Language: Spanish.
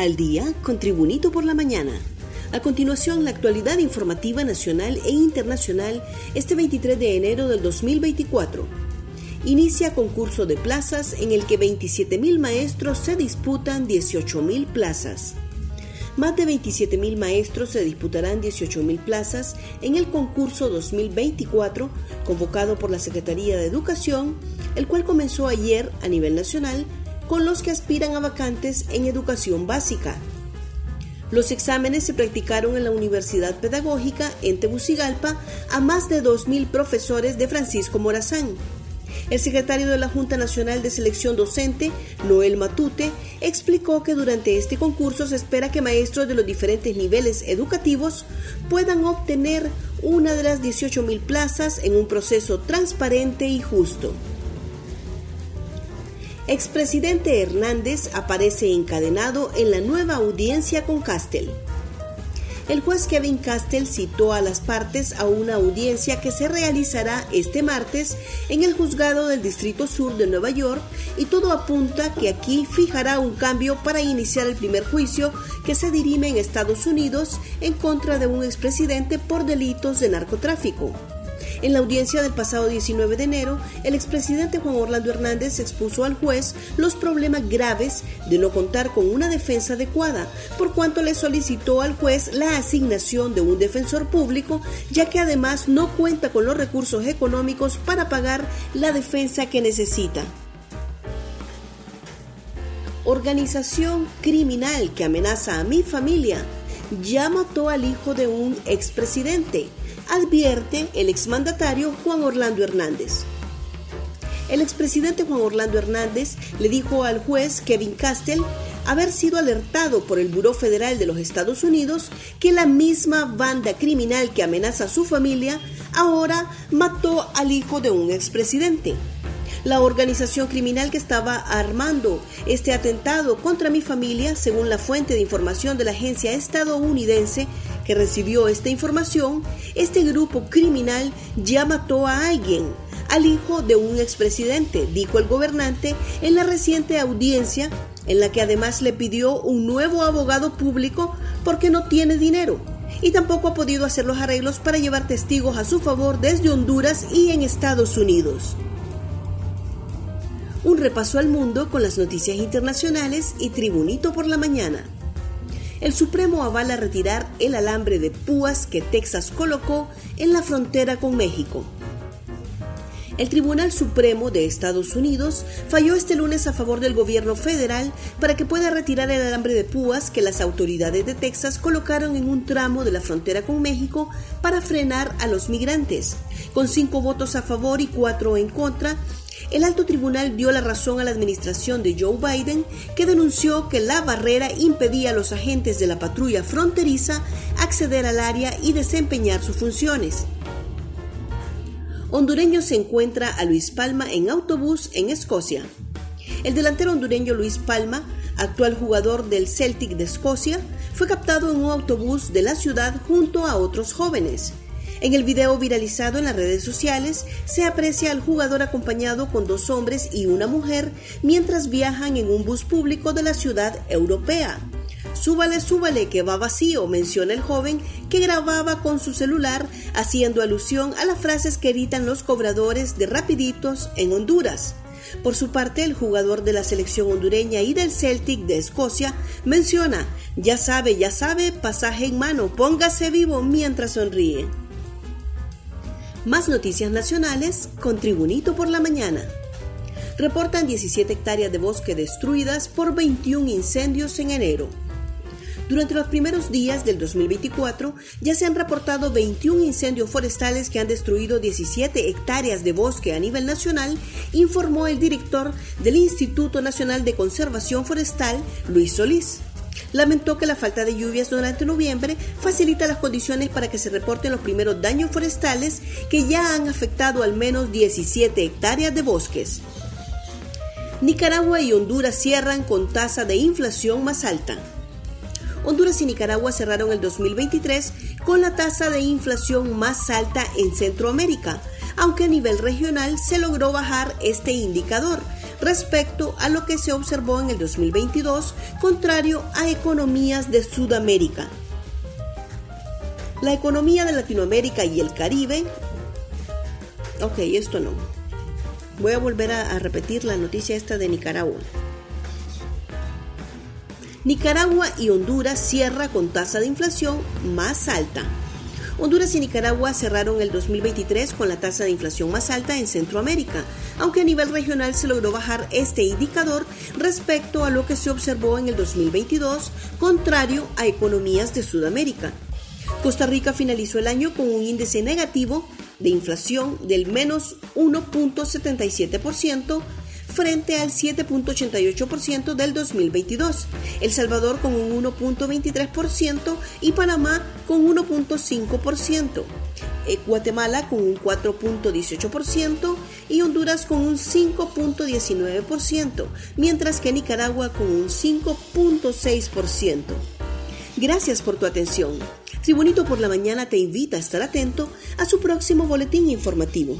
Al día con Tribunito por la mañana. A continuación, la actualidad informativa nacional e internacional este 23 de enero del 2024. Inicia concurso de plazas en el que 27.000 maestros se disputan 18.000 plazas. Más de 27.000 maestros se disputarán 18.000 plazas en el concurso 2024 convocado por la Secretaría de Educación, el cual comenzó ayer a nivel nacional con los que aspiran a vacantes en educación básica. Los exámenes se practicaron en la Universidad Pedagógica en Tegucigalpa a más de 2.000 profesores de Francisco Morazán. El secretario de la Junta Nacional de Selección Docente, Noel Matute, explicó que durante este concurso se espera que maestros de los diferentes niveles educativos puedan obtener una de las 18.000 plazas en un proceso transparente y justo. Expresidente Hernández aparece encadenado en la nueva audiencia con Castel. El juez Kevin Castell citó a las partes a una audiencia que se realizará este martes en el juzgado del Distrito Sur de Nueva York y todo apunta que aquí fijará un cambio para iniciar el primer juicio que se dirime en Estados Unidos en contra de un expresidente por delitos de narcotráfico. En la audiencia del pasado 19 de enero, el expresidente Juan Orlando Hernández expuso al juez los problemas graves de no contar con una defensa adecuada, por cuanto le solicitó al juez la asignación de un defensor público, ya que además no cuenta con los recursos económicos para pagar la defensa que necesita. Organización criminal que amenaza a mi familia ya mató al hijo de un expresidente advierte el exmandatario Juan Orlando Hernández. El expresidente Juan Orlando Hernández le dijo al juez Kevin Castell haber sido alertado por el Buró Federal de los Estados Unidos que la misma banda criminal que amenaza a su familia ahora mató al hijo de un expresidente. La organización criminal que estaba armando este atentado contra mi familia, según la fuente de información de la agencia estadounidense, que recibió esta información, este grupo criminal ya mató a alguien, al hijo de un expresidente, dijo el gobernante en la reciente audiencia, en la que además le pidió un nuevo abogado público porque no tiene dinero y tampoco ha podido hacer los arreglos para llevar testigos a su favor desde Honduras y en Estados Unidos. Un repaso al mundo con las noticias internacionales y Tribunito por la mañana el Supremo avala retirar el alambre de púas que Texas colocó en la frontera con México. El Tribunal Supremo de Estados Unidos falló este lunes a favor del gobierno federal para que pueda retirar el alambre de púas que las autoridades de Texas colocaron en un tramo de la frontera con México para frenar a los migrantes. Con cinco votos a favor y cuatro en contra, el alto tribunal dio la razón a la administración de Joe Biden, que denunció que la barrera impedía a los agentes de la patrulla fronteriza acceder al área y desempeñar sus funciones. Hondureño se encuentra a Luis Palma en autobús en Escocia. El delantero hondureño Luis Palma, actual jugador del Celtic de Escocia, fue captado en un autobús de la ciudad junto a otros jóvenes. En el video viralizado en las redes sociales se aprecia al jugador acompañado con dos hombres y una mujer mientras viajan en un bus público de la ciudad europea. Súbale, súbale, que va vacío, menciona el joven que grababa con su celular haciendo alusión a las frases que gritan los cobradores de rapiditos en Honduras. Por su parte, el jugador de la selección hondureña y del Celtic de Escocia menciona, ya sabe, ya sabe, pasaje en mano, póngase vivo mientras sonríe. Más noticias nacionales con Tribunito por la Mañana. Reportan 17 hectáreas de bosque destruidas por 21 incendios en enero. Durante los primeros días del 2024 ya se han reportado 21 incendios forestales que han destruido 17 hectáreas de bosque a nivel nacional, informó el director del Instituto Nacional de Conservación Forestal, Luis Solís lamentó que la falta de lluvias durante noviembre facilita las condiciones para que se reporten los primeros daños forestales que ya han afectado al menos 17 hectáreas de bosques. Nicaragua y Honduras cierran con tasa de inflación más alta. Honduras y Nicaragua cerraron el 2023 con la tasa de inflación más alta en Centroamérica, aunque a nivel regional se logró bajar este indicador respecto a lo que se observó en el 2022, contrario a economías de Sudamérica. La economía de Latinoamérica y el Caribe... Ok, esto no. Voy a volver a, a repetir la noticia esta de Nicaragua. Nicaragua y Honduras cierra con tasa de inflación más alta. Honduras y Nicaragua cerraron el 2023 con la tasa de inflación más alta en Centroamérica, aunque a nivel regional se logró bajar este indicador respecto a lo que se observó en el 2022, contrario a economías de Sudamérica. Costa Rica finalizó el año con un índice negativo de inflación del menos 1.77%, frente al 7.88% del 2022, El Salvador con un 1.23% y Panamá con 1.5%, eh, Guatemala con un 4.18% y Honduras con un 5.19%, mientras que Nicaragua con un 5.6%. Gracias por tu atención. Tribunito por la Mañana te invita a estar atento a su próximo boletín informativo.